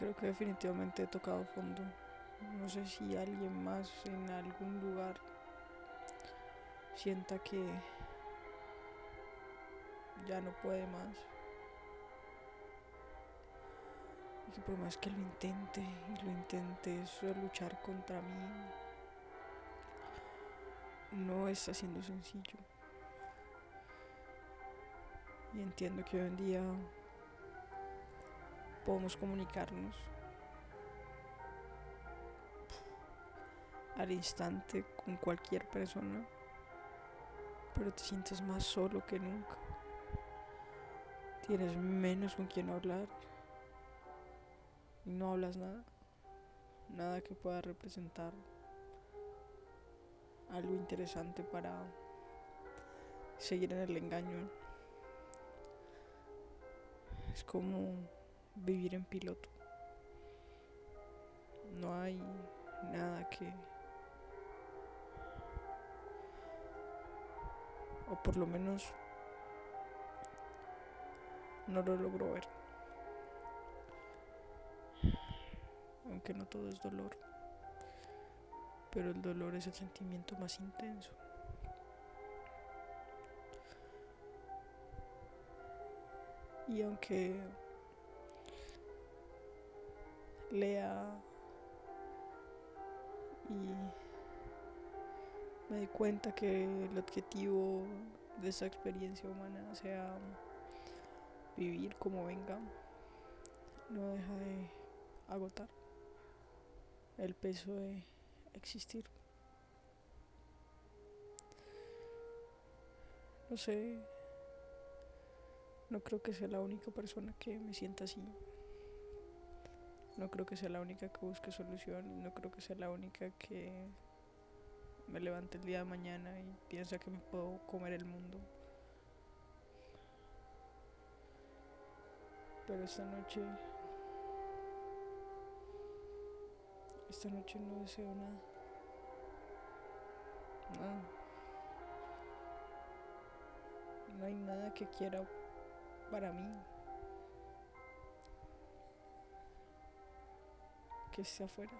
Creo que definitivamente he tocado fondo. No sé si alguien más en algún lugar sienta que ya no puede más. Y que por más que lo intente y lo intente eso luchar contra mí, no está siendo sencillo. Y entiendo que hoy en día podemos comunicarnos al instante con cualquier persona, pero te sientes más solo que nunca. Tienes menos con quien hablar y no hablas nada, nada que pueda representar algo interesante para seguir en el engaño. Es como vivir en piloto. No hay nada que... O por lo menos no lo logro ver. Aunque no todo es dolor. Pero el dolor es el sentimiento más intenso. Y aunque lea y me di cuenta que el objetivo de esa experiencia humana sea vivir como venga, no deja de agotar el peso de existir. No sé, no creo que sea la única persona que me sienta así. No creo que sea la única que busque soluciones, no creo que sea la única que me levante el día de mañana y piensa que me puedo comer el mundo. Pero esta noche, esta noche no deseo nada. Nada. No hay nada que quiera para mí que afuera.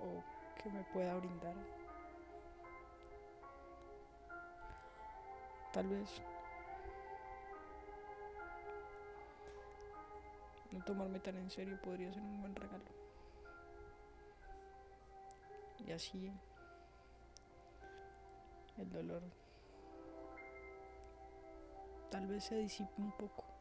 O que me pueda brindar. Tal vez no tomarme tan en serio podría ser un buen regalo. Y así el dolor tal vez se disipe un poco.